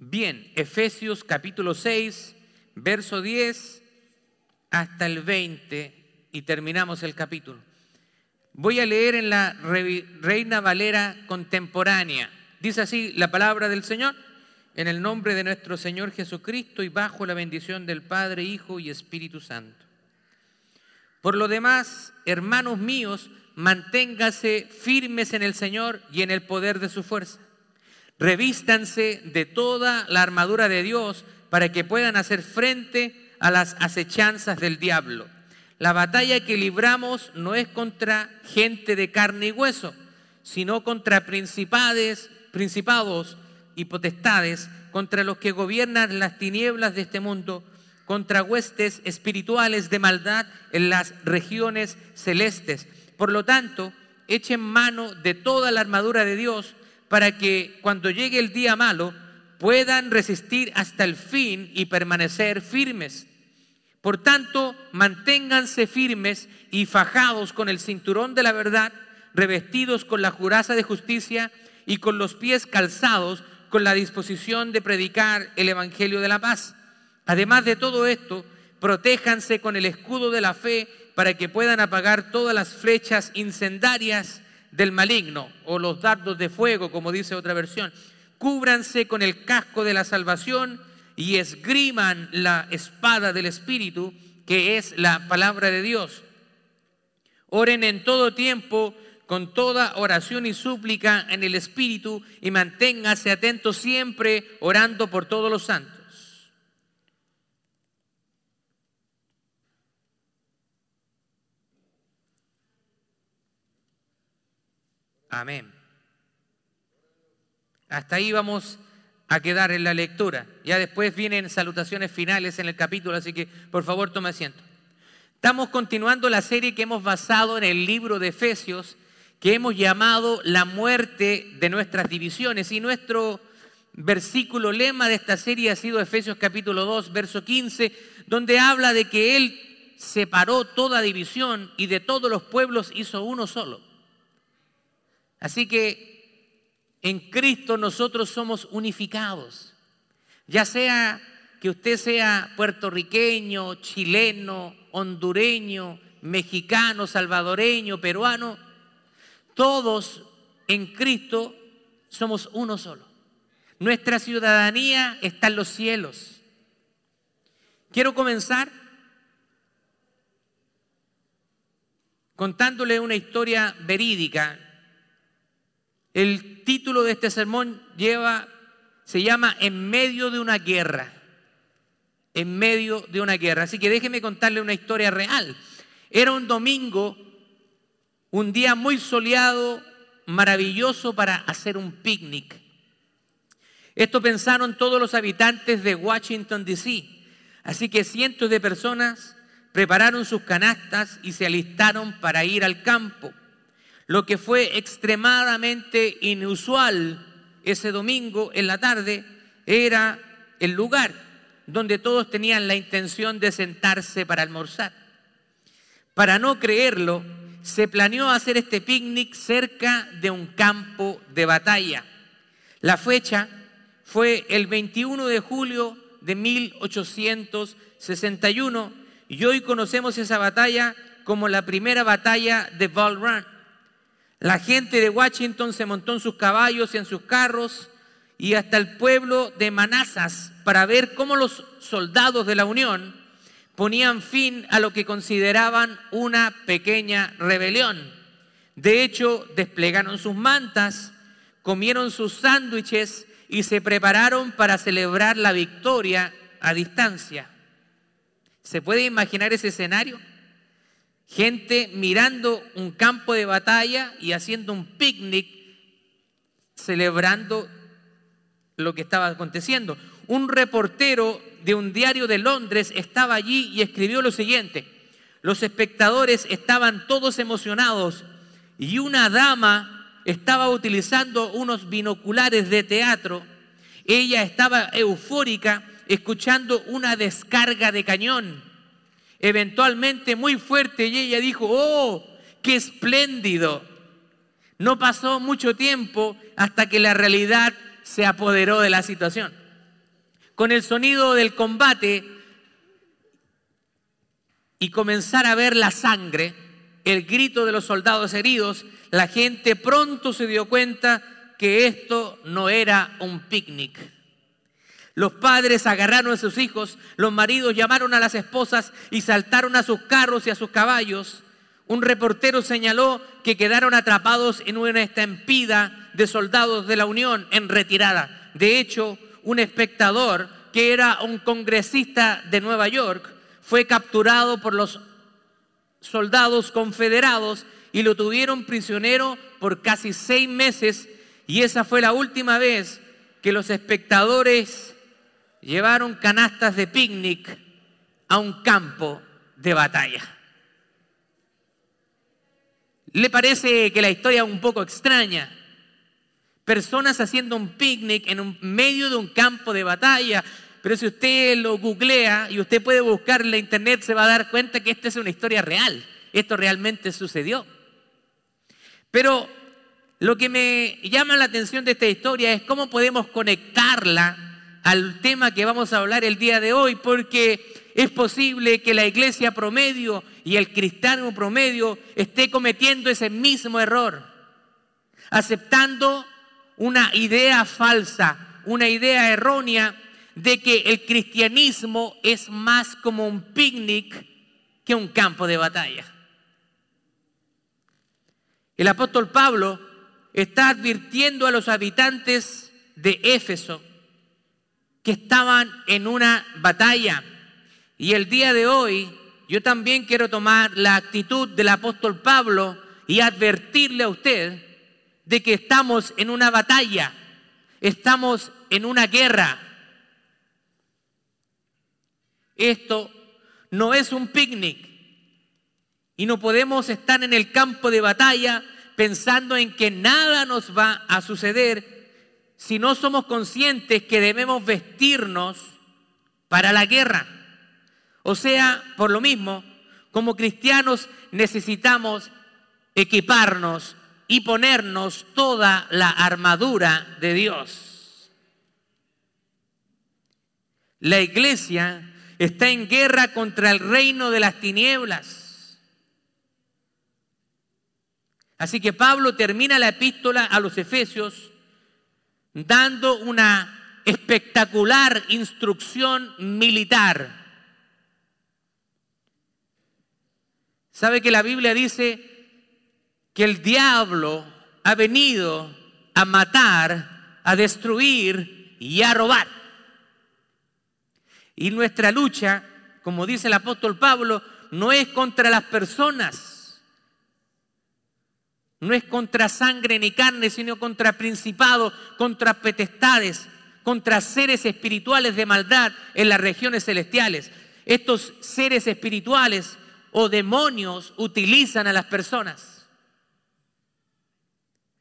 Bien, Efesios capítulo 6, verso 10 hasta el 20 y terminamos el capítulo. Voy a leer en la Reina Valera contemporánea. Dice así la palabra del Señor, en el nombre de nuestro Señor Jesucristo y bajo la bendición del Padre, Hijo y Espíritu Santo. Por lo demás, hermanos míos, manténgase firmes en el Señor y en el poder de su fuerza. Revístanse de toda la armadura de Dios para que puedan hacer frente a las acechanzas del diablo. La batalla que libramos no es contra gente de carne y hueso, sino contra principades, principados y potestades, contra los que gobiernan las tinieblas de este mundo, contra huestes espirituales de maldad en las regiones celestes. Por lo tanto, echen mano de toda la armadura de Dios para que cuando llegue el día malo puedan resistir hasta el fin y permanecer firmes. Por tanto, manténganse firmes y fajados con el cinturón de la verdad, revestidos con la juraza de justicia y con los pies calzados con la disposición de predicar el Evangelio de la paz. Además de todo esto, protéjanse con el escudo de la fe para que puedan apagar todas las flechas incendarias del maligno o los dardos de fuego, como dice otra versión. Cúbranse con el casco de la salvación y esgriman la espada del Espíritu, que es la palabra de Dios. Oren en todo tiempo con toda oración y súplica en el Espíritu y manténganse atentos siempre orando por todos los santos. Amén. Hasta ahí vamos a quedar en la lectura. Ya después vienen salutaciones finales en el capítulo, así que por favor tome asiento. Estamos continuando la serie que hemos basado en el libro de Efesios, que hemos llamado la muerte de nuestras divisiones. Y nuestro versículo lema de esta serie ha sido Efesios capítulo 2, verso 15, donde habla de que Él separó toda división y de todos los pueblos hizo uno solo. Así que en Cristo nosotros somos unificados. Ya sea que usted sea puertorriqueño, chileno, hondureño, mexicano, salvadoreño, peruano, todos en Cristo somos uno solo. Nuestra ciudadanía está en los cielos. Quiero comenzar contándole una historia verídica el título de este sermón lleva, se llama En medio de una guerra. En medio de una guerra. Así que déjeme contarle una historia real. Era un domingo, un día muy soleado, maravilloso para hacer un picnic. Esto pensaron todos los habitantes de Washington, D.C. Así que cientos de personas prepararon sus canastas y se alistaron para ir al campo. Lo que fue extremadamente inusual ese domingo en la tarde era el lugar donde todos tenían la intención de sentarse para almorzar. Para no creerlo, se planeó hacer este picnic cerca de un campo de batalla. La fecha fue el 21 de julio de 1861 y hoy conocemos esa batalla como la primera batalla de Bull Run. La gente de Washington se montó en sus caballos y en sus carros y hasta el pueblo de Manassas para ver cómo los soldados de la Unión ponían fin a lo que consideraban una pequeña rebelión. De hecho, desplegaron sus mantas, comieron sus sándwiches y se prepararon para celebrar la victoria a distancia. ¿Se puede imaginar ese escenario? Gente mirando un campo de batalla y haciendo un picnic celebrando lo que estaba aconteciendo. Un reportero de un diario de Londres estaba allí y escribió lo siguiente. Los espectadores estaban todos emocionados y una dama estaba utilizando unos binoculares de teatro. Ella estaba eufórica escuchando una descarga de cañón eventualmente muy fuerte y ella dijo, oh, qué espléndido. No pasó mucho tiempo hasta que la realidad se apoderó de la situación. con el sonido del combate y comenzar a ver la sangre, el grito de los soldados heridos, la gente pronto se dio cuenta que esto no era un picnic. Los padres agarraron a sus hijos, los maridos llamaron a las esposas y saltaron a sus carros y a sus caballos. Un reportero señaló que quedaron atrapados en una estampida de soldados de la Unión en retirada. De hecho, un espectador que era un congresista de Nueva York fue capturado por los soldados confederados y lo tuvieron prisionero por casi seis meses y esa fue la última vez que los espectadores llevaron canastas de picnic a un campo de batalla. ¿Le parece que la historia es un poco extraña? Personas haciendo un picnic en medio de un campo de batalla. Pero si usted lo googlea y usted puede buscar en la internet, se va a dar cuenta que esta es una historia real. Esto realmente sucedió. Pero lo que me llama la atención de esta historia es cómo podemos conectarla al tema que vamos a hablar el día de hoy, porque es posible que la iglesia promedio y el cristiano promedio esté cometiendo ese mismo error, aceptando una idea falsa, una idea errónea de que el cristianismo es más como un picnic que un campo de batalla. El apóstol Pablo está advirtiendo a los habitantes de Éfeso que estaban en una batalla. Y el día de hoy yo también quiero tomar la actitud del apóstol Pablo y advertirle a usted de que estamos en una batalla, estamos en una guerra. Esto no es un picnic y no podemos estar en el campo de batalla pensando en que nada nos va a suceder si no somos conscientes que debemos vestirnos para la guerra. O sea, por lo mismo, como cristianos necesitamos equiparnos y ponernos toda la armadura de Dios. La iglesia está en guerra contra el reino de las tinieblas. Así que Pablo termina la epístola a los Efesios dando una espectacular instrucción militar. ¿Sabe que la Biblia dice que el diablo ha venido a matar, a destruir y a robar? Y nuestra lucha, como dice el apóstol Pablo, no es contra las personas, no es contra sangre ni carne, sino contra principados, contra potestades, contra seres espirituales de maldad en las regiones celestiales. Estos seres espirituales o demonios utilizan a las personas.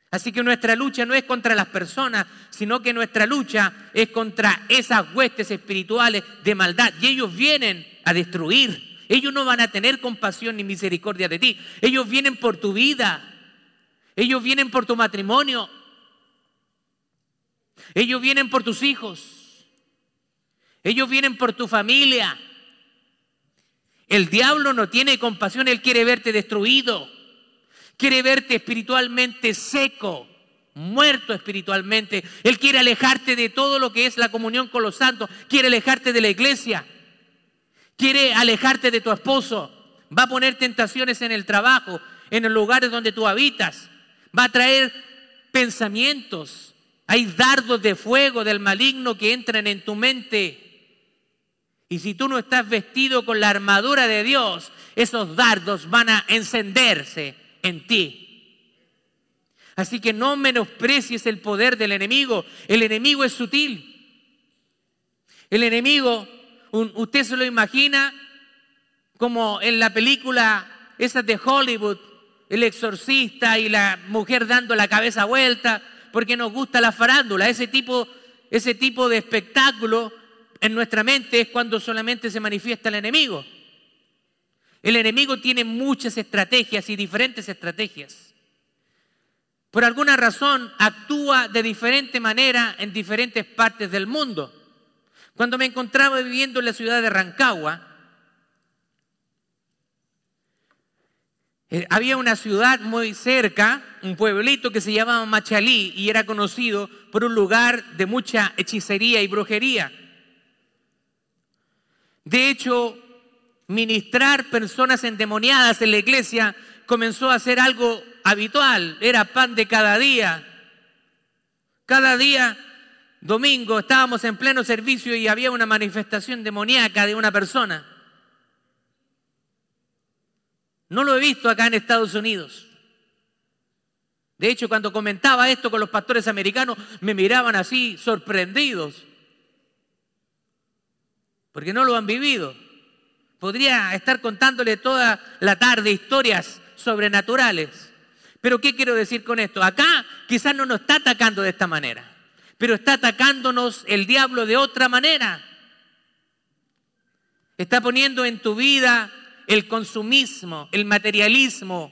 Así que nuestra lucha no es contra las personas, sino que nuestra lucha es contra esas huestes espirituales de maldad. Y ellos vienen a destruir. Ellos no van a tener compasión ni misericordia de ti. Ellos vienen por tu vida. Ellos vienen por tu matrimonio. Ellos vienen por tus hijos. Ellos vienen por tu familia. El diablo no tiene compasión, él quiere verte destruido. Quiere verte espiritualmente seco, muerto espiritualmente. Él quiere alejarte de todo lo que es la comunión con los santos. Quiere alejarte de la iglesia. Quiere alejarte de tu esposo. Va a poner tentaciones en el trabajo, en los lugares donde tú habitas va a traer pensamientos. Hay dardos de fuego del maligno que entran en tu mente. Y si tú no estás vestido con la armadura de Dios, esos dardos van a encenderse en ti. Así que no menosprecies el poder del enemigo. El enemigo es sutil. El enemigo, usted se lo imagina como en la película esa de Hollywood, el exorcista y la mujer dando la cabeza vuelta, porque nos gusta la farándula. Ese tipo, ese tipo de espectáculo en nuestra mente es cuando solamente se manifiesta el enemigo. El enemigo tiene muchas estrategias y diferentes estrategias. Por alguna razón actúa de diferente manera en diferentes partes del mundo. Cuando me encontraba viviendo en la ciudad de Rancagua, eh, había una ciudad muy cerca, un pueblito que se llamaba Machalí y era conocido por un lugar de mucha hechicería y brujería. De hecho, ministrar personas endemoniadas en la iglesia comenzó a ser algo habitual, era pan de cada día. Cada día, domingo, estábamos en pleno servicio y había una manifestación demoníaca de una persona. No lo he visto acá en Estados Unidos. De hecho, cuando comentaba esto con los pastores americanos, me miraban así sorprendidos, porque no lo han vivido. Podría estar contándole toda la tarde historias sobrenaturales. Pero ¿qué quiero decir con esto? Acá quizás no nos está atacando de esta manera, pero está atacándonos el diablo de otra manera. Está poniendo en tu vida el consumismo, el materialismo,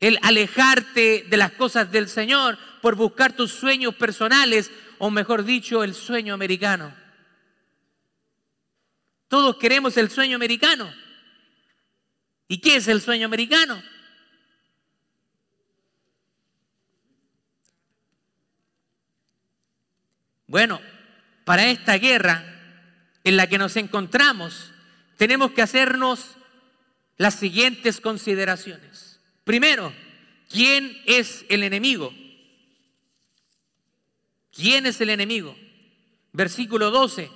el alejarte de las cosas del Señor por buscar tus sueños personales, o mejor dicho, el sueño americano. Todos queremos el sueño americano. ¿Y qué es el sueño americano? Bueno, para esta guerra en la que nos encontramos, tenemos que hacernos las siguientes consideraciones. Primero, ¿quién es el enemigo? ¿Quién es el enemigo? Versículo 12.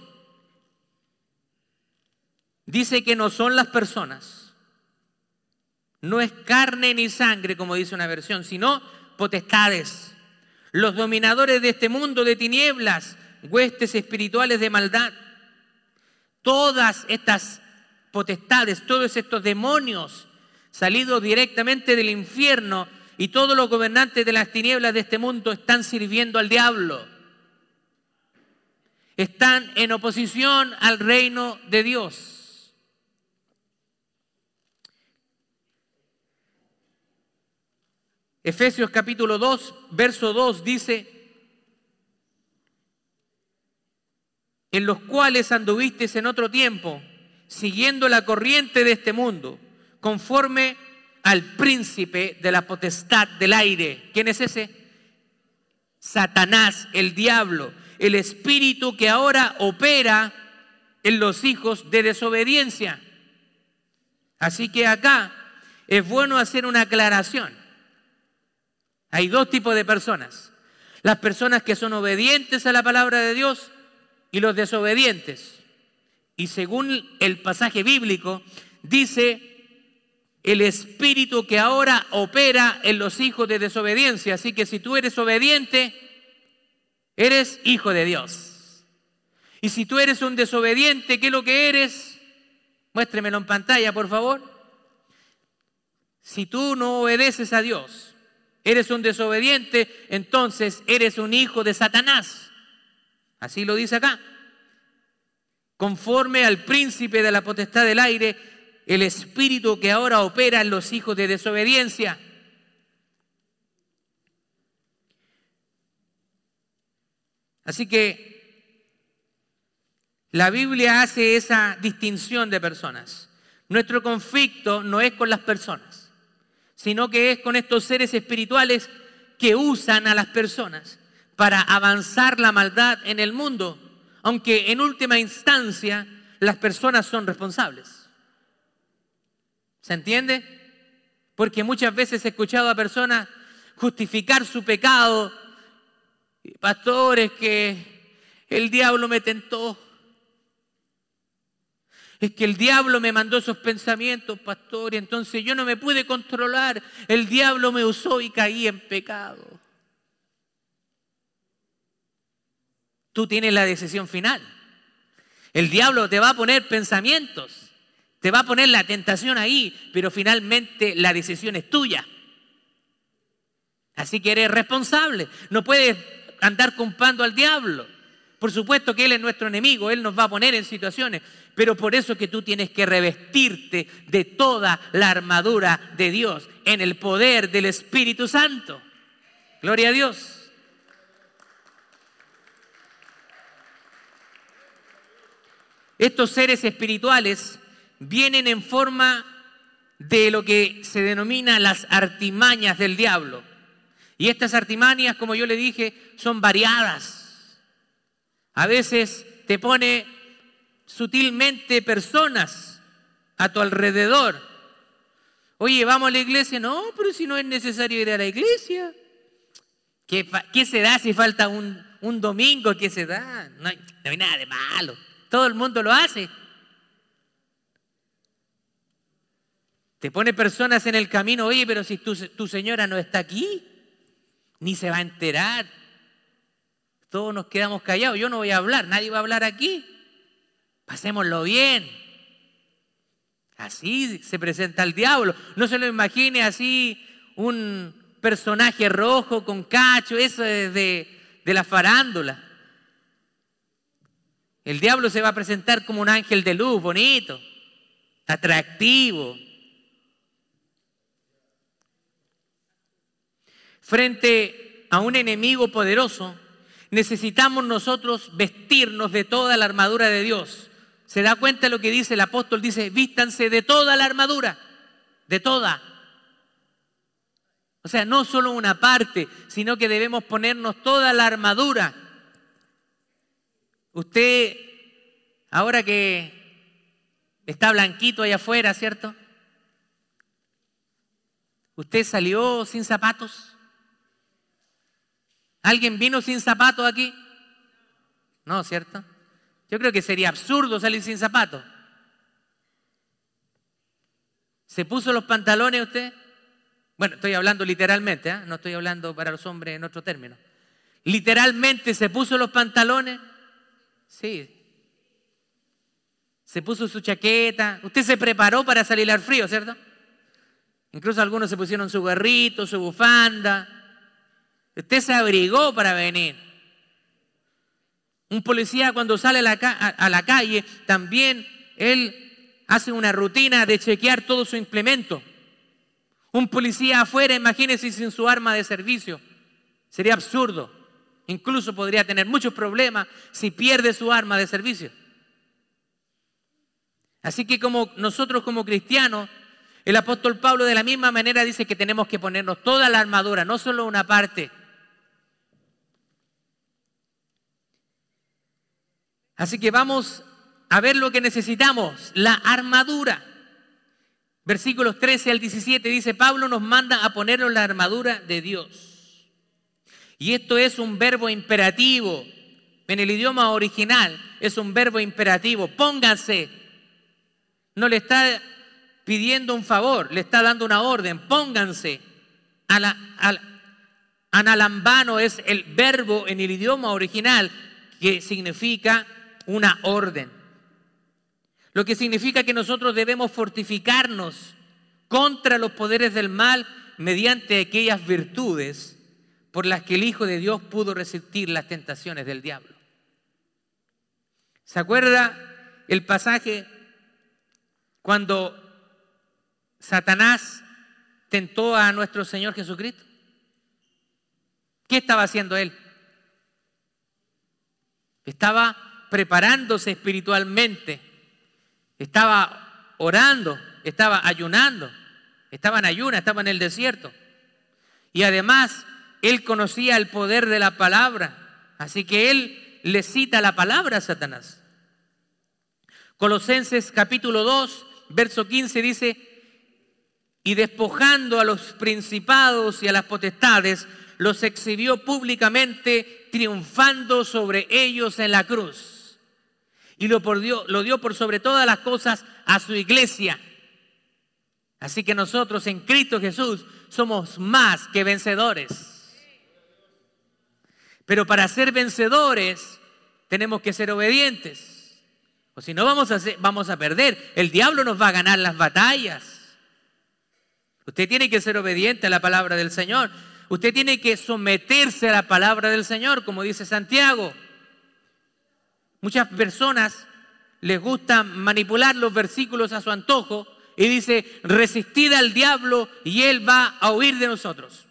Dice que no son las personas. No es carne ni sangre, como dice una versión, sino potestades. Los dominadores de este mundo de tinieblas, huestes espirituales de maldad. Todas estas potestades, todos estos demonios salidos directamente del infierno y todos los gobernantes de las tinieblas de este mundo están sirviendo al diablo. Están en oposición al reino de Dios. Efesios capítulo 2, verso 2 dice, en los cuales anduvisteis en otro tiempo, siguiendo la corriente de este mundo, conforme al príncipe de la potestad del aire. ¿Quién es ese? Satanás, el diablo, el espíritu que ahora opera en los hijos de desobediencia. Así que acá es bueno hacer una aclaración. Hay dos tipos de personas. Las personas que son obedientes a la palabra de Dios y los desobedientes. Y según el pasaje bíblico, dice el espíritu que ahora opera en los hijos de desobediencia. Así que si tú eres obediente, eres hijo de Dios. Y si tú eres un desobediente, ¿qué es lo que eres? Muéstremelo en pantalla, por favor. Si tú no obedeces a Dios, eres un desobediente, entonces eres un hijo de Satanás. Así lo dice acá. Conforme al príncipe de la potestad del aire, el espíritu que ahora opera en los hijos de desobediencia. Así que la Biblia hace esa distinción de personas. Nuestro conflicto no es con las personas sino que es con estos seres espirituales que usan a las personas para avanzar la maldad en el mundo, aunque en última instancia las personas son responsables. ¿Se entiende? Porque muchas veces he escuchado a personas justificar su pecado, pastores que el diablo me tentó, es que el diablo me mandó esos pensamientos, pastor, y entonces yo no me pude controlar. El diablo me usó y caí en pecado. Tú tienes la decisión final. El diablo te va a poner pensamientos, te va a poner la tentación ahí, pero finalmente la decisión es tuya. Así que eres responsable. No puedes andar compando al diablo. Por supuesto que Él es nuestro enemigo, Él nos va a poner en situaciones, pero por eso que tú tienes que revestirte de toda la armadura de Dios en el poder del Espíritu Santo. Gloria a Dios. Estos seres espirituales vienen en forma de lo que se denomina las artimañas del diablo. Y estas artimañas, como yo le dije, son variadas. A veces te pone sutilmente personas a tu alrededor. Oye, ¿vamos a la iglesia? No, pero si no es necesario ir a la iglesia. ¿Qué, se da si falta un, domingo? ¿Qué se da? No hay, no hay nada de malo. Todo el mundo lo hace. Te pone personas en el camino, oye, pero si tu, señora no está aquí, ni se va a enterar. Todos nos quedamos callados, yo no voy a hablar, nadie va a hablar aquí. Pasémoslo bien. Así se presenta el diablo. No se lo imagine así un personaje rojo con cacho, eso es de, de la farándula. El diablo se va a presentar como un ángel de luz, bonito, atractivo. Frente a un enemigo poderoso, necesitamos nosotros vestirnos de toda la armadura de Dios. ¿Se da cuenta lo que dice el apóstol? Dice, vístanse de toda la armadura, de toda. O sea, no solo una parte, sino que debemos ponernos toda la armadura. Usted, ahora que está blanquito allá afuera, ¿cierto? ¿Usted salió sin zapatos? ¿Alguien vino sin zapatos aquí? No, ¿cierto? Yo creo que sería absurdo salir sin zapatos. ¿Se puso los pantalones usted? Bueno, estoy hablando literalmente, ¿eh? no estoy hablando para los hombres en otro término. Literalmente se puso los pantalones. Sí. Se puso su chaqueta. Usted se preparó para salir al frío, ¿cierto? Incluso algunos se pusieron su gorrito, su bufanda. Usted se abrigó para venir. Un policía cuando sale a la, a la, calle, también él hace una rutina de chequear todo su implemento. Un policía afuera, imagínese sin su arma de servicio. Sería absurdo. Incluso podría tener muchos problemas si pierde su arma de servicio. Así que como nosotros como cristianos, el apóstol Pablo de la misma manera dice que tenemos que ponernos toda la armadura, no solo una parte. Así que vamos a ver lo que necesitamos, la armadura. Versículos 13 al 17 dice, Pablo nos manda a ponernos la armadura de Dios. Y esto es un verbo imperativo. En el idioma original es un verbo imperativo. Pónganse. No le está pidiendo un favor, le está dando una orden. Pónganse. analambano es el verbo en el idioma original que significa una orden. Lo que significa que nosotros debemos fortificarnos contra los poderes del mal mediante aquellas virtudes por las que el Hijo de Dios pudo resistir las tentaciones del diablo. ¿Se acuerda el pasaje cuando Satanás tentó a nuestro Señor Jesucristo? ¿Qué estaba haciendo él? Estaba preparándose espiritualmente, estaba orando, estaba ayunando, estaba en ayuna, estaba en el desierto. Y además él conocía el poder de la palabra, así que él le cita la palabra a Satanás. Colosenses capítulo 2, verso 15 dice, y despojando a los principados y a las potestades, los exhibió públicamente, triunfando sobre ellos en la cruz. Y lo, lo dio por sobre todas las cosas a su iglesia. Así que nosotros en Cristo Jesús somos más que vencedores. Pero para ser vencedores tenemos que ser obedientes. O si no vamos a, vamos a perder. El diablo nos va a ganar las batallas. Usted tiene que ser obediente a la palabra del Señor. Usted tiene que someterse a la palabra del Señor, como dice Santiago. Muchas personas les gusta manipular los versículos a su antojo y dice, resistid al diablo y él va a huir de nosotros.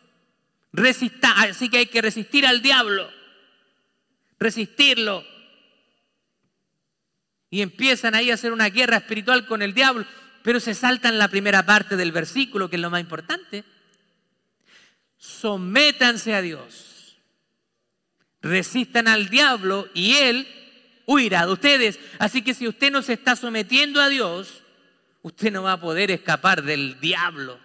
Así que hay que resistir al diablo, resistirlo. y empiezan ahí a hacer una guerra espiritual con el diablo, pero se saltan la primera parte del versículo, que es lo más importante. Sométanse a Dios, resistan al diablo y él huirá de ustedes. Así que si usted no se está sometiendo a Dios, usted no va a poder escapar del diablo.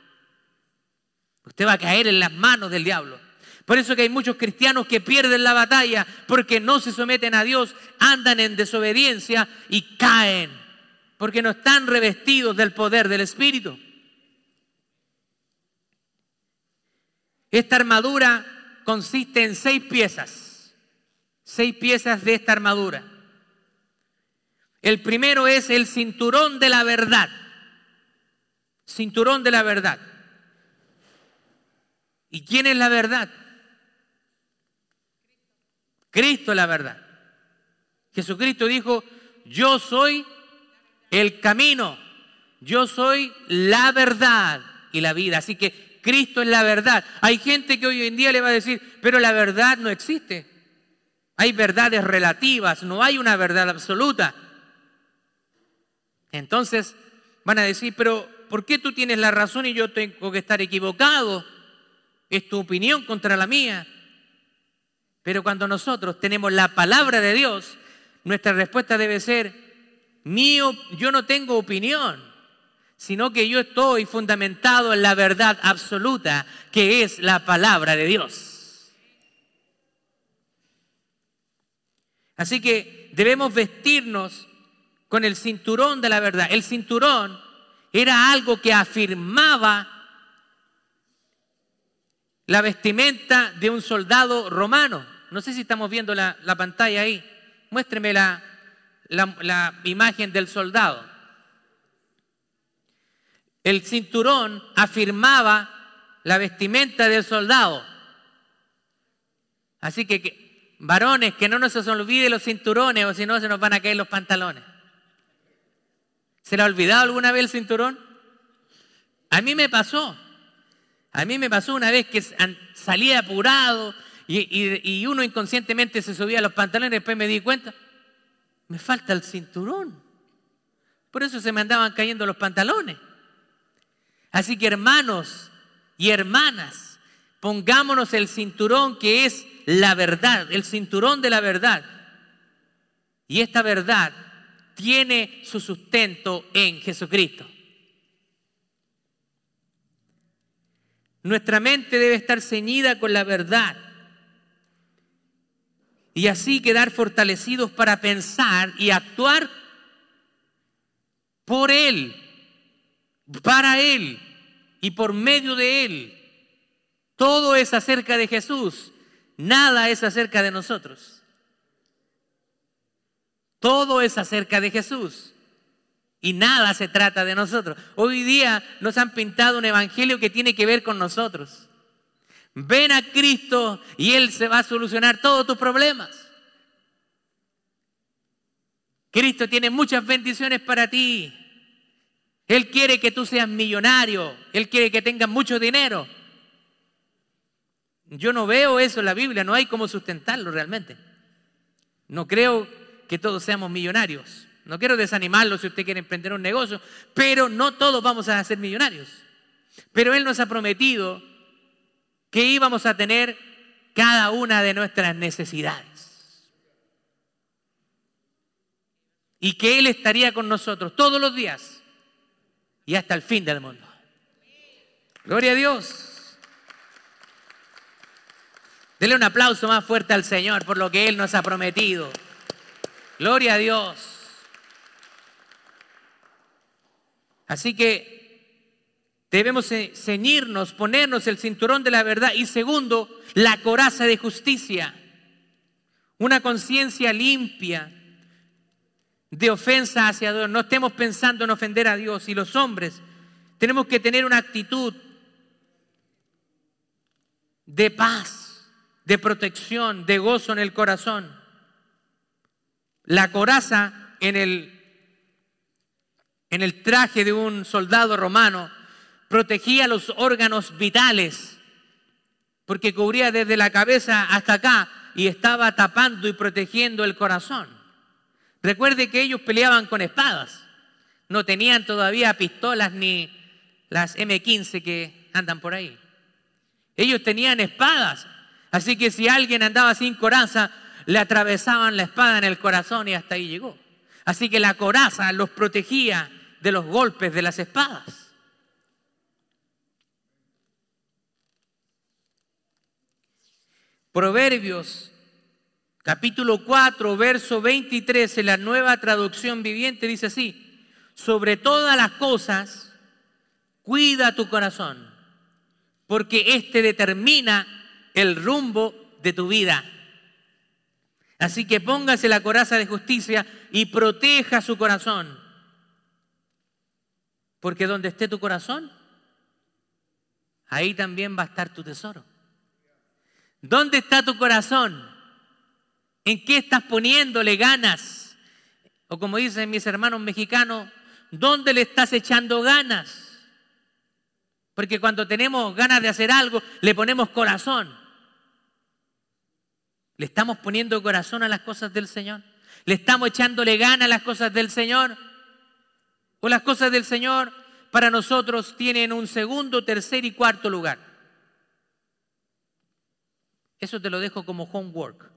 Usted va a caer en las manos del diablo. Por eso que hay muchos cristianos que pierden la batalla porque no se someten a Dios, andan en desobediencia y caen, porque no están revestidos del poder del Espíritu. Esta armadura consiste en seis piezas, seis piezas de esta armadura. El primero es el cinturón de la verdad, cinturón de la verdad. ¿Y quién es la verdad? Cristo es la verdad. Jesucristo dijo, yo soy el camino, yo soy la verdad y la vida. Así que Cristo es la verdad. Hay gente que hoy en día le va a decir, pero la verdad no existe. Hay verdades relativas, no hay una verdad absoluta. Entonces van a decir, pero ¿por qué tú tienes la razón y yo tengo que estar equivocado? Es tu opinión contra la mía. Pero cuando nosotros tenemos la palabra de Dios, nuestra respuesta debe ser, mío, yo no tengo opinión, sino que yo estoy fundamentado en la verdad absoluta, que es la palabra de Dios. Así que debemos vestirnos con el cinturón de la verdad. El cinturón era algo que afirmaba la vestimenta de un soldado romano. No sé si estamos viendo la, pantalla ahí. Muéstreme la, imagen del soldado. El cinturón afirmaba la vestimenta del soldado. Así que, varones, que no nos olvide los cinturones o si no se nos van a caer los pantalones. ¿Se le ha olvidado alguna vez el cinturón? A mí me pasó. A mí me pasó una vez que salí apurado y, uno inconscientemente se subía a los pantalones y después me di cuenta, me falta el cinturón. Por eso se me andaban cayendo los pantalones. Así que hermanos y hermanas, pongámonos el cinturón que es la verdad, el cinturón de la verdad. Y esta verdad tiene su sustento en Jesucristo. Nuestra mente debe estar ceñida con la verdad y así quedar fortalecidos para pensar y actuar por Él, para Él y por medio de Él. Todo es acerca de Jesús, nada es acerca de nosotros. Todo es acerca de Jesús y nada se trata de nosotros. Hoy día nos han pintado un evangelio que tiene que ver con nosotros. Ven a Cristo y Él se va a solucionar todos tus problemas. Cristo tiene muchas bendiciones para ti. Él quiere que tú seas millonario. Él quiere que tengas mucho dinero. Yo no veo eso en la Biblia, no hay cómo sustentarlo realmente. No creo que todos seamos millonarios. No quiero desanimarlo si usted quiere emprender un negocio, pero no todos vamos a ser millonarios. Pero Él nos ha prometido que íbamos a tener cada una de nuestras necesidades. Y que Él estaría con nosotros todos los días y hasta el fin del mundo. Gloria a Dios. Dele un aplauso más fuerte al Señor por lo que Él nos ha prometido. Gloria a Dios. Así que Debemos ceñirnos, ponernos el cinturón de la verdad y segundo, la coraza de justicia. Una conciencia limpia de ofensa hacia Dios. No estemos pensando en ofender a Dios y los hombres tenemos que tener una actitud de paz, de protección, de gozo en el corazón. La coraza en el, en el traje de un soldado romano protegía los órganos vitales, porque cubría desde la cabeza hasta acá y estaba tapando y protegiendo el corazón. Recuerde que ellos peleaban con espadas. No tenían todavía pistolas ni las M15 que andan por ahí. Ellos tenían espadas. Así que si alguien andaba sin coraza, le atravesaban la espada en el corazón y hasta ahí llegó. Así que la coraza los protegía de los golpes de las espadas. Proverbios capítulo 4, verso 23 en la nueva traducción viviente dice así, sobre todas las cosas, cuida tu corazón, porque éste determina el rumbo de tu vida. Así que póngase la coraza de justicia y proteja su corazón. Porque donde esté tu corazón, ahí también va a estar tu tesoro. ¿Dónde está tu corazón? ¿En qué estás poniéndole ganas? O como dicen mis hermanos mexicanos, ¿dónde le estás echando ganas? Porque cuando tenemos ganas de hacer algo, le ponemos corazón. ¿Le estamos poniendo corazón a las cosas del Señor? ¿Le estamos echándole ganas a las cosas del Señor? ¿O las cosas del Señor para nosotros tienen un segundo, tercer y cuarto lugar? Eso te lo dejo como homework.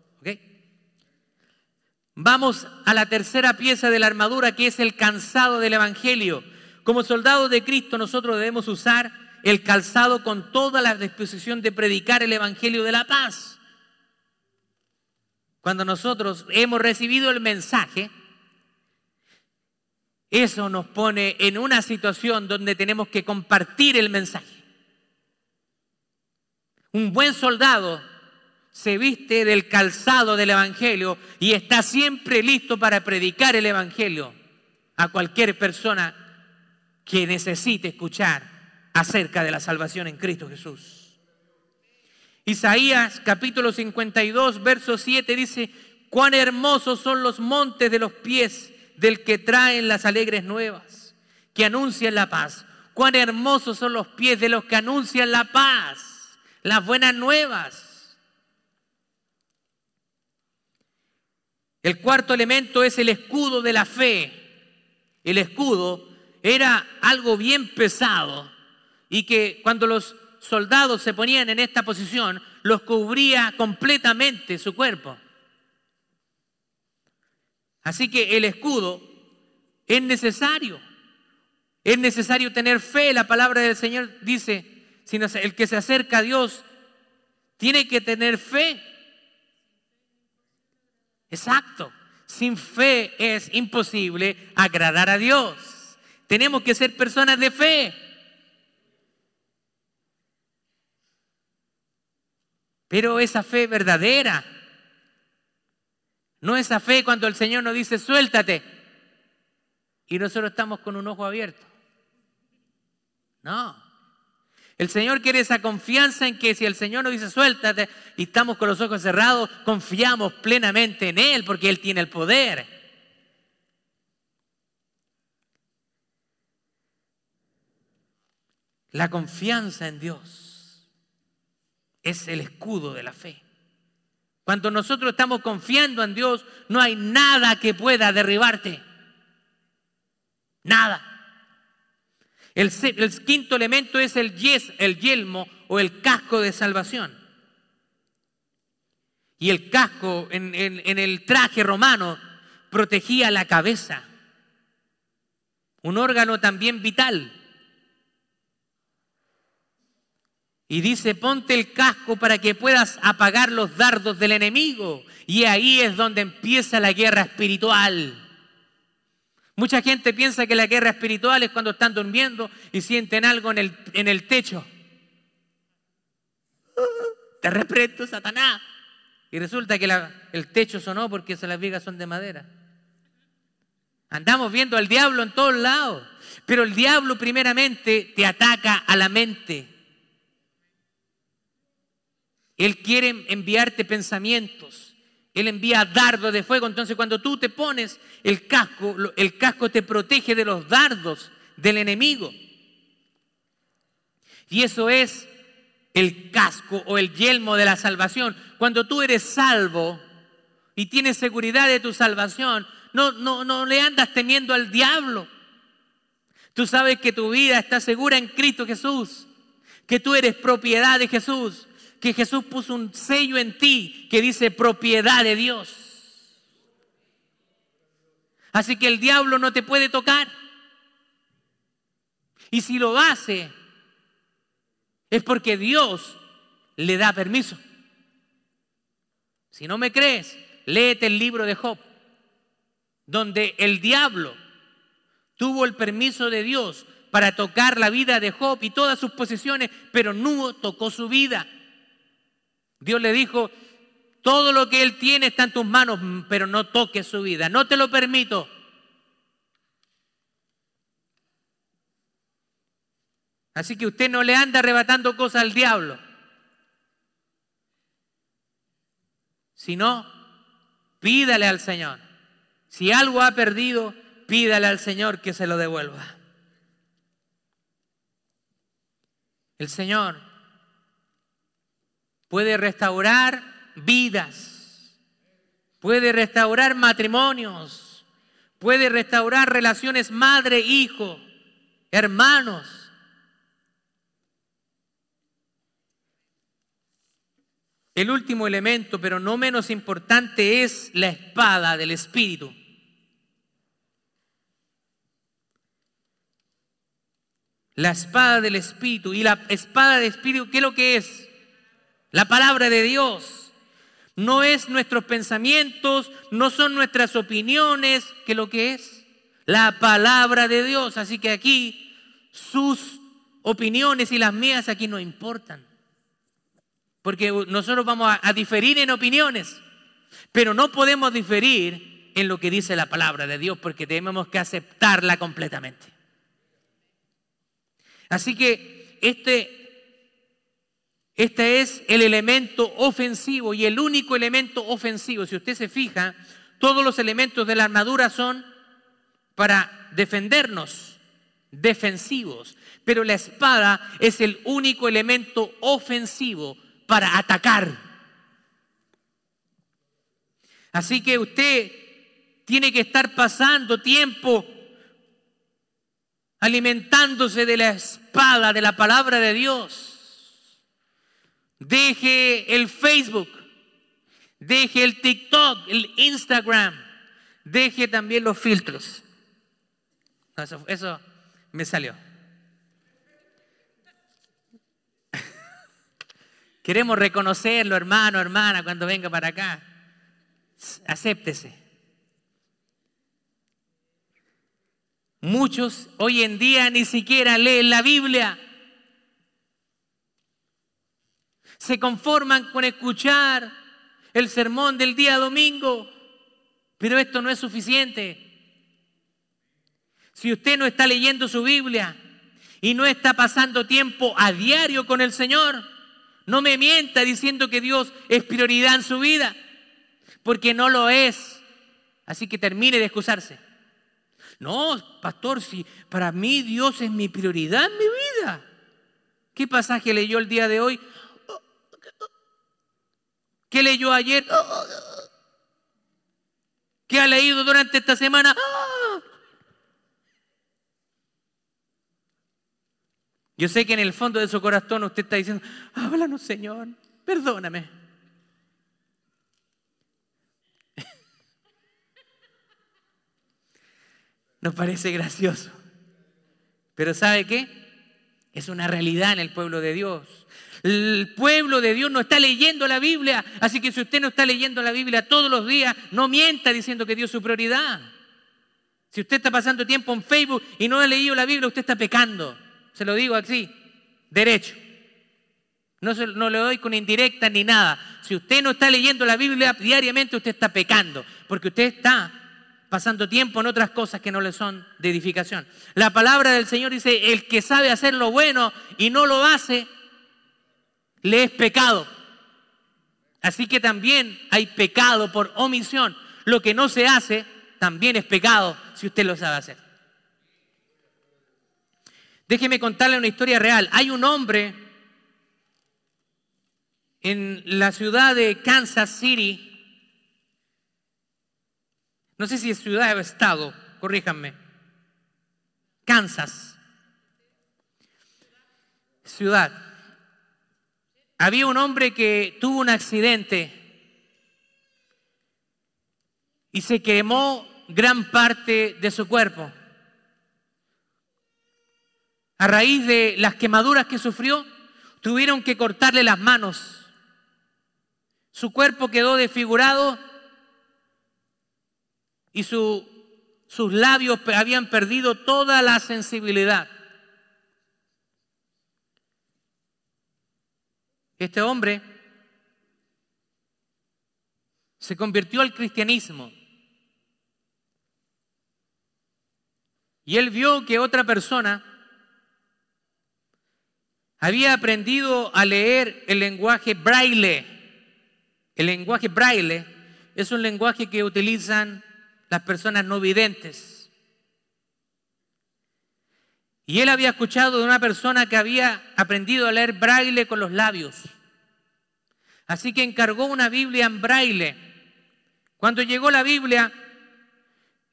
Vamos a la tercera pieza de la armadura que es el calzado del Evangelio. Como soldados de Cristo nosotros debemos usar el calzado con toda la disposición de predicar el Evangelio de la paz. Cuando nosotros hemos recibido el mensaje, eso nos pone en una situación donde tenemos que compartir el mensaje. Un buen soldado se viste del calzado del Evangelio y está siempre listo para predicar el Evangelio a cualquier persona que necesite escuchar acerca de la salvación en Cristo Jesús. Isaías capítulo 52, verso 7 dice, cuán hermosos son los montes de los pies del que traen las alegres nuevas, que anuncian la paz. Cuán hermosos son los pies de los que anuncian la paz, las buenas nuevas. El cuarto elemento es el escudo de la fe. El escudo era algo bien pesado y que cuando los soldados se ponían en esta posición, los cubría completamente su cuerpo. Así que el escudo es necesario. Es necesario tener fe. La palabra del Señor dice, el que se acerca a Dios tiene que tener fe. Exacto. Sin fe es imposible agradar a Dios. Tenemos que ser personas de fe. Pero esa fe verdadera, no esa fe cuando el Señor nos dice, suéltate, y nosotros estamos con un ojo abierto. No. El Señor quiere esa confianza en que si el Señor nos dice suéltate y estamos con los ojos cerrados, confiamos plenamente en Él porque Él tiene el poder. La confianza en Dios es el escudo de la fe. Cuando nosotros estamos confiando en Dios, no hay nada que pueda derribarte. Nada. El, quinto elemento es el yes, el yelmo o el casco de salvación. Y el casco en, en el traje romano protegía la cabeza, un órgano también vital. Y dice, ponte el casco para que puedas apagar los dardos del enemigo. Y ahí es donde empieza la guerra espiritual. Mucha gente piensa que la guerra espiritual es cuando están durmiendo y sienten algo en el, en el techo. Te reprendo, Satanás. Y resulta que el techo sonó porque esas las vigas son de madera. Andamos viendo al diablo en todos lados. Pero el diablo primeramente te ataca a la mente. Él quiere enviarte pensamientos él envía dardos de fuego. Entonces cuando tú te pones el casco, el casco te protege de los dardos del enemigo. Y eso es el casco o el yelmo de la salvación. Cuando tú eres salvo y tienes seguridad de tu salvación, no, no, no le andas temiendo al diablo. Tú sabes que tu vida está segura en Cristo Jesús, que tú eres propiedad de Jesús, que Jesús puso un sello en ti que dice propiedad de Dios. Así que el diablo no te puede tocar. Y si lo hace, es porque Dios le da permiso. Si no me crees, léete el libro de Job, donde el diablo tuvo el permiso de Dios para tocar la vida de Job y todas sus posesiones, pero no tocó su vida. Dios le dijo, todo lo que él tiene está en tus manos, pero no toques su vida, no te lo permito. Así que usted no le anda arrebatando cosas al diablo. sino pídale al Señor. Si algo ha perdido, pídale al Señor que se lo devuelva. El Señor puede restaurar vidas, puede restaurar matrimonios, puede restaurar relaciones madre-hijo, hermanos. El último elemento, pero no menos importante, es la espada del Espíritu. La espada del Espíritu. ¿Y la espada del Espíritu qué es lo que es? La palabra de Dios. No es nuestros pensamientos, no son nuestras opiniones, que lo que es la palabra de Dios. Así que aquí sus opiniones y las mías aquí no importan. Porque nosotros vamos a, diferir en opiniones, pero no podemos diferir en lo que dice la palabra de Dios porque tenemos que aceptarla completamente. Así que este, este es el elemento ofensivo y el único elemento ofensivo. Si usted se fija, todos los elementos de la armadura son para defendernos, defensivos. Pero la espada es el único elemento ofensivo para atacar. Así que usted tiene que estar pasando tiempo alimentándose de la espada de la palabra de Dios. Deje el Facebook, deje el TikTok, el Instagram, deje también los filtros. Eso, eso me salió. Queremos reconocerlo, hermano, hermana, cuando venga para acá. Acéptese. Muchos hoy en día ni siquiera leen la Biblia. Se conforman con escuchar el sermón del día domingo, pero esto no es suficiente. Si usted no está leyendo su Biblia y no está pasando tiempo a diario con el Señor, no me mienta diciendo que Dios es prioridad en su vida, porque no lo es. Así que termine de excusarse. No, pastor, si para mí Dios es mi prioridad en mi vida. ¿Qué pasaje leyó el día de hoy? ¿Qué leyó ayer? ¿Qué ha leído durante esta semana? Yo sé que en el fondo de su corazón usted está diciendo, háblanos Señor, perdóname. Nos parece gracioso. Pero ¿sabe qué? Es una realidad en el pueblo de Dios. El pueblo de Dios no está leyendo la Biblia, así que si usted no está leyendo la Biblia todos los días, no mienta diciendo que Dios es su prioridad. Si usted está pasando tiempo en Facebook y no ha leído la Biblia, usted está pecando. Se lo digo así, derecho. No, se, no le doy con indirecta ni nada. Si usted no está leyendo la Biblia diariamente, usted está pecando, porque usted está pasando tiempo en otras cosas que no le son de edificación. La palabra del Señor dice, el que sabe hacer lo bueno y no lo hace, le es pecado. Así que también hay pecado por omisión. Lo que no se hace también es pecado si usted lo sabe hacer. Déjeme contarle una historia real. Hay un hombre en la ciudad de Kansas City. no sé si es ciudad o estado, corríjanme. Kansas. Ciudad. Había un hombre que tuvo un accidente y se quemó gran parte de su cuerpo. A raíz de las quemaduras que sufrió, tuvieron que cortarle las manos. Su cuerpo quedó desfigurado y sus labios habían perdido toda la sensibilidad. Este hombre se convirtió al cristianismo y él vio que otra persona había aprendido a leer el lenguaje braille. El lenguaje braille es un lenguaje que utilizan las personas no videntes. Y él había escuchado de una persona que había aprendido a leer braille con los labios. Así que encargó una Biblia en braille. Cuando llegó la Biblia,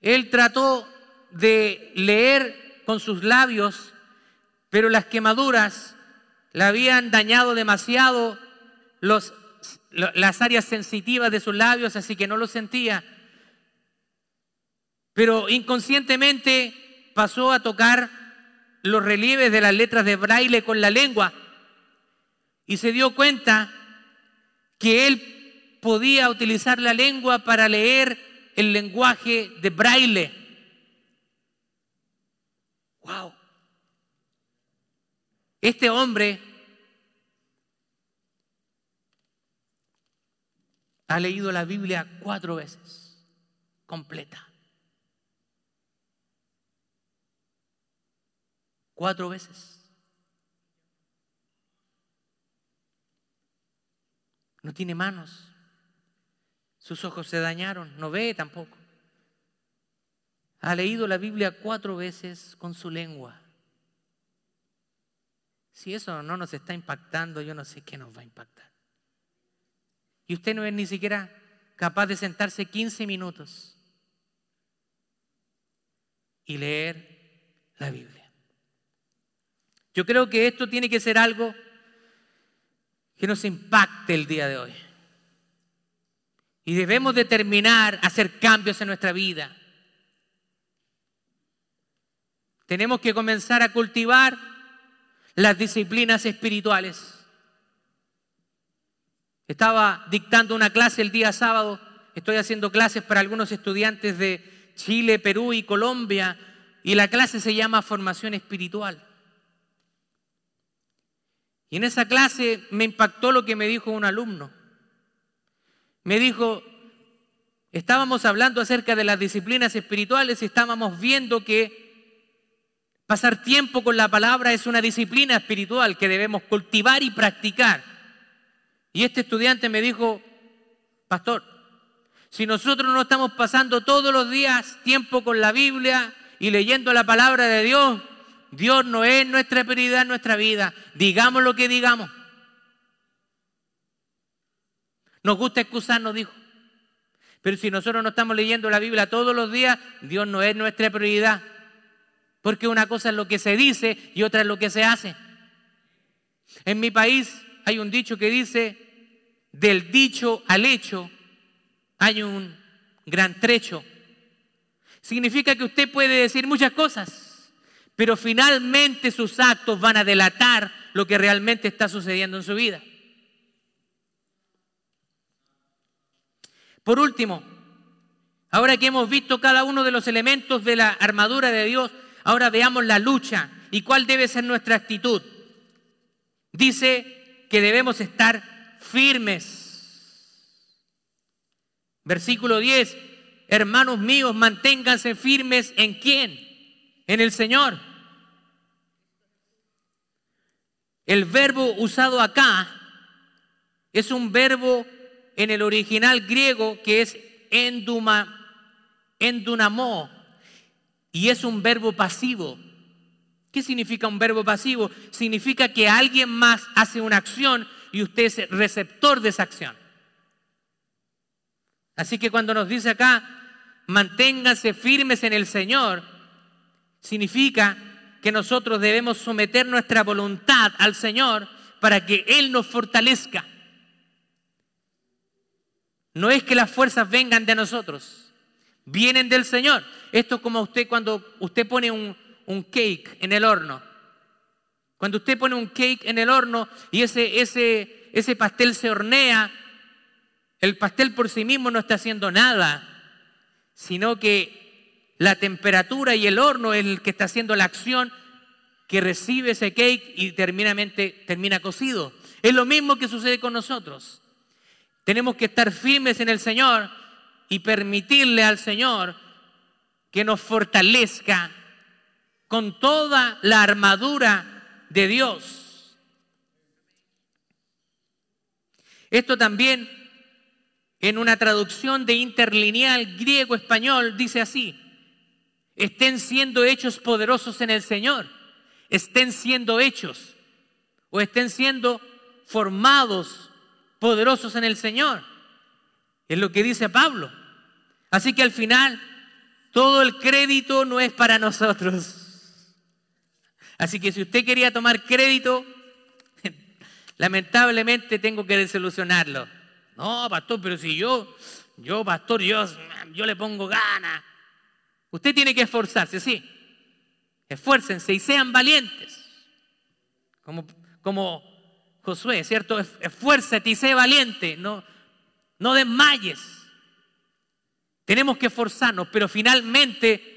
él trató de leer con sus labios, pero las quemaduras le habían dañado demasiado las áreas sensitivas de sus labios, así que no lo sentía. Pero inconscientemente pasó a tocar los relieves de las letras de braille con la lengua y se dio cuenta que él podía utilizar la lengua para leer el lenguaje de braille. Wow. Este hombre ha leído la Biblia cuatro veces, completa. Cuatro veces. No tiene manos. Sus ojos se dañaron. No ve tampoco. Ha leído la Biblia cuatro veces con su lengua. Si eso no nos está impactando, yo no sé qué nos va a impactar. Y usted no es ni siquiera capaz de sentarse 15 minutos y leer la Biblia. Yo creo que esto tiene que ser algo que nos impacte el día de hoy. Y debemos determinar hacer cambios en nuestra vida. Tenemos que comenzar a cultivar las disciplinas espirituales. Estaba dictando una clase el día sábado, estoy haciendo clases para algunos estudiantes de Chile, Perú y Colombia, y la clase se llama Formación Espiritual. Y en esa clase me impactó lo que me dijo un alumno. Me dijo, estábamos hablando acerca de las disciplinas espirituales y estábamos viendo que Pasar tiempo con la palabra es una disciplina espiritual que debemos cultivar y practicar. Y este estudiante me dijo, pastor, si nosotros no estamos pasando todos los días tiempo con la Biblia y leyendo la palabra de Dios, Dios no es nuestra prioridad en nuestra vida. Digamos lo que digamos. Nos gusta excusarnos, dijo. Pero si nosotros no estamos leyendo la Biblia todos los días, Dios no es nuestra prioridad. Porque una cosa es lo que se dice y otra es lo que se hace. En mi país hay un dicho que dice, del dicho al hecho hay un gran trecho. Significa que usted puede decir muchas cosas, pero finalmente sus actos van a delatar lo que realmente está sucediendo en su vida. Por último, ahora que hemos visto cada uno de los elementos de la armadura de Dios, Ahora veamos la lucha y cuál debe ser nuestra actitud. Dice que debemos estar firmes. Versículo 10, hermanos míos, manténganse firmes en quién? En el Señor. El verbo usado acá es un verbo en el original griego que es enduma, endunamó, y es un verbo pasivo. ¿Qué significa un verbo pasivo? Significa que alguien más hace una acción y usted es receptor de esa acción. Así que cuando nos dice acá, manténganse firmes en el Señor, significa que nosotros debemos someter nuestra voluntad al Señor para que Él nos fortalezca. No es que las fuerzas vengan de nosotros, vienen del Señor. Esto es como usted cuando usted pone un, un cake en el horno. Cuando usted pone un cake en el horno y ese, ese, ese pastel se hornea, el pastel por sí mismo no está haciendo nada, sino que la temperatura y el horno es el que está haciendo la acción que recibe ese cake y termina cocido. Es lo mismo que sucede con nosotros. Tenemos que estar firmes en el Señor y permitirle al Señor que nos fortalezca con toda la armadura de Dios. Esto también en una traducción de interlineal griego-español dice así, estén siendo hechos poderosos en el Señor estén siendo hechos o estén siendo formados poderosos en el Señor. Es lo que dice Pablo. Así que al final, todo el crédito no es para nosotros. Así que si usted quería tomar crédito, lamentablemente tengo que desilusionarlo. No, pastor, pero si yo, yo, pastor, yo, yo le pongo ganas. Usted tiene que esforzarse, sí. Esfuércense y sean valientes. Como, como Josué, ¿cierto? Esfuérzate y sé valiente, no, no desmayes. Tenemos que esforzarnos, pero finalmente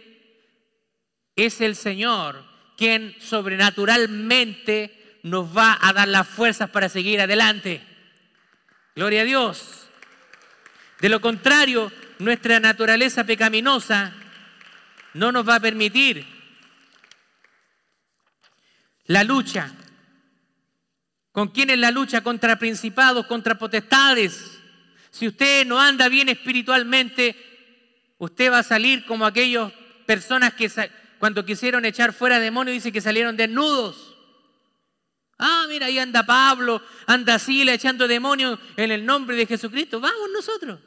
es el Señor quien sobrenaturalmente nos va a dar las fuerzas para seguir adelante. Gloria a Dios. De lo contrario, nuestra naturaleza pecaminosa no nos va a permitir la lucha. ¿Con quién es la lucha? Contra principados, contra potestades. Si usted no anda bien espiritualmente, usted va a salir como aquellas personas que cuando quisieron echar fuera demonios dice que salieron desnudos. Ah, mira, ahí anda Pablo, anda Sila echando demonios en el nombre de Jesucristo. Vamos nosotros.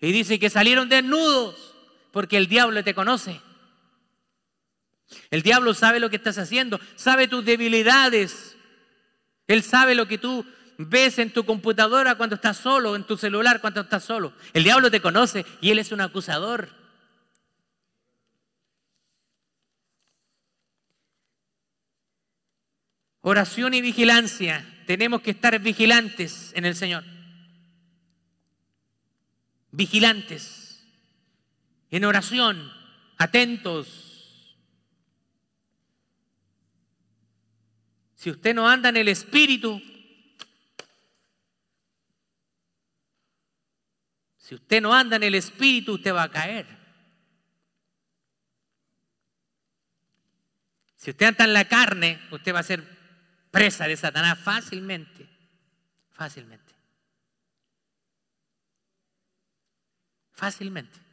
Y dice que salieron desnudos porque el diablo te conoce. El diablo sabe lo que estás haciendo, sabe tus debilidades. Él sabe lo que tú ves en tu computadora cuando estás solo, en tu celular cuando estás solo. El diablo te conoce y él es un acusador. Oración y vigilancia. Tenemos que estar vigilantes en el Señor. Vigilantes. En oración. Atentos Si usted no anda en el Espíritu, si usted no anda en el Espíritu, usted va a caer. Si usted anda en la carne, usted va a ser presa de Satanás fácilmente, fácilmente. Fácilmente.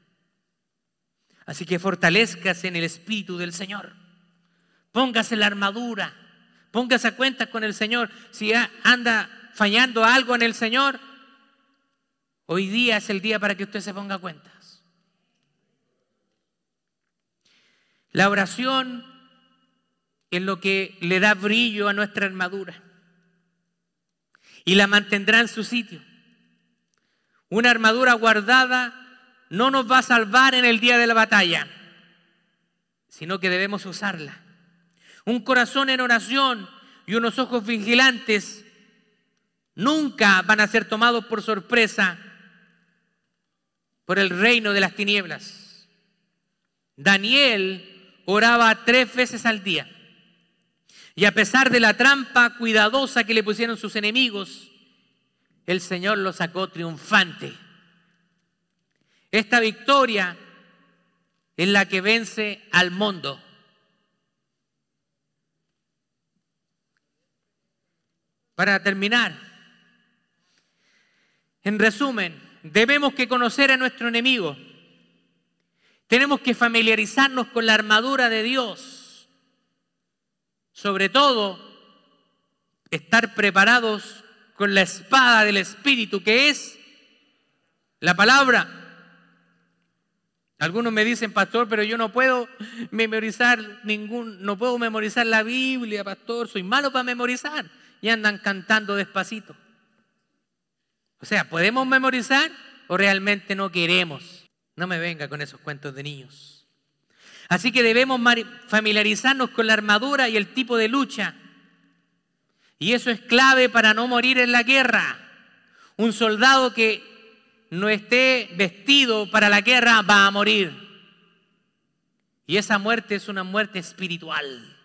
Así que fortalezcase en el Espíritu del Señor. Póngase la armadura Póngase a cuenta con el Señor. Si anda fallando algo en el Señor, hoy día es el día para que usted se ponga a cuentas. La oración es lo que le da brillo a nuestra armadura y la mantendrá en su sitio. Una armadura guardada no nos va a salvar en el día de la batalla, sino que debemos usarla un corazón en oración y unos ojos vigilantes nunca van a ser tomados por sorpresa por el reino de las tinieblas. Daniel oraba tres veces al día. Y a pesar de la trampa cuidadosa que le pusieron sus enemigos, el Señor lo sacó triunfante. Esta victoria es la que vence al mundo. Para terminar, en resumen, debemos que conocer a nuestro enemigo. Tenemos que familiarizarnos con la armadura de Dios. Sobre todo, estar preparados con la espada del Espíritu, que es la palabra. Algunos me dicen, pastor, pero yo no puedo memorizar ningún, no puedo memorizar la Biblia, pastor, soy malo para memorizar. Y andan cantando despacito. O sea, ¿podemos memorizar o realmente no queremos? No me venga con esos cuentos de niños. Así que debemos familiarizarnos con la armadura y el tipo de lucha. Y eso es clave para no morir en la guerra. Un soldado que no esté vestido para la guerra va a morir. Y esa muerte es una muerte espiritual.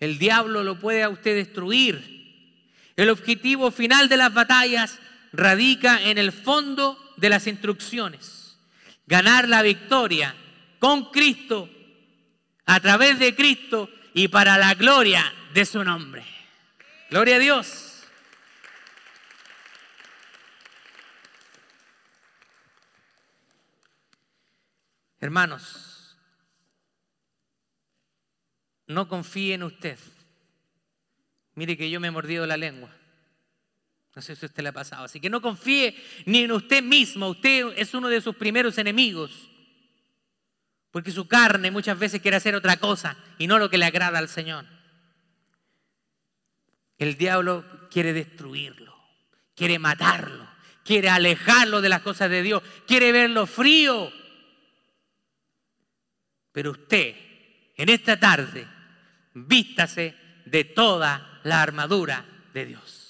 El diablo lo puede a usted destruir. El objetivo final de las batallas radica en el fondo de las instrucciones. Ganar la victoria con Cristo, a través de Cristo y para la gloria de su nombre. Gloria a Dios. Hermanos, no confíe en usted. Mire que yo me he mordido la lengua. No sé si usted le ha pasado. Así que no confíe ni en usted mismo. Usted es uno de sus primeros enemigos. Porque su carne muchas veces quiere hacer otra cosa y no lo que le agrada al Señor. El diablo quiere destruirlo, quiere matarlo, quiere alejarlo de las cosas de Dios, quiere verlo frío. Pero usted, en esta tarde, vístase de toda la armadura de Dios.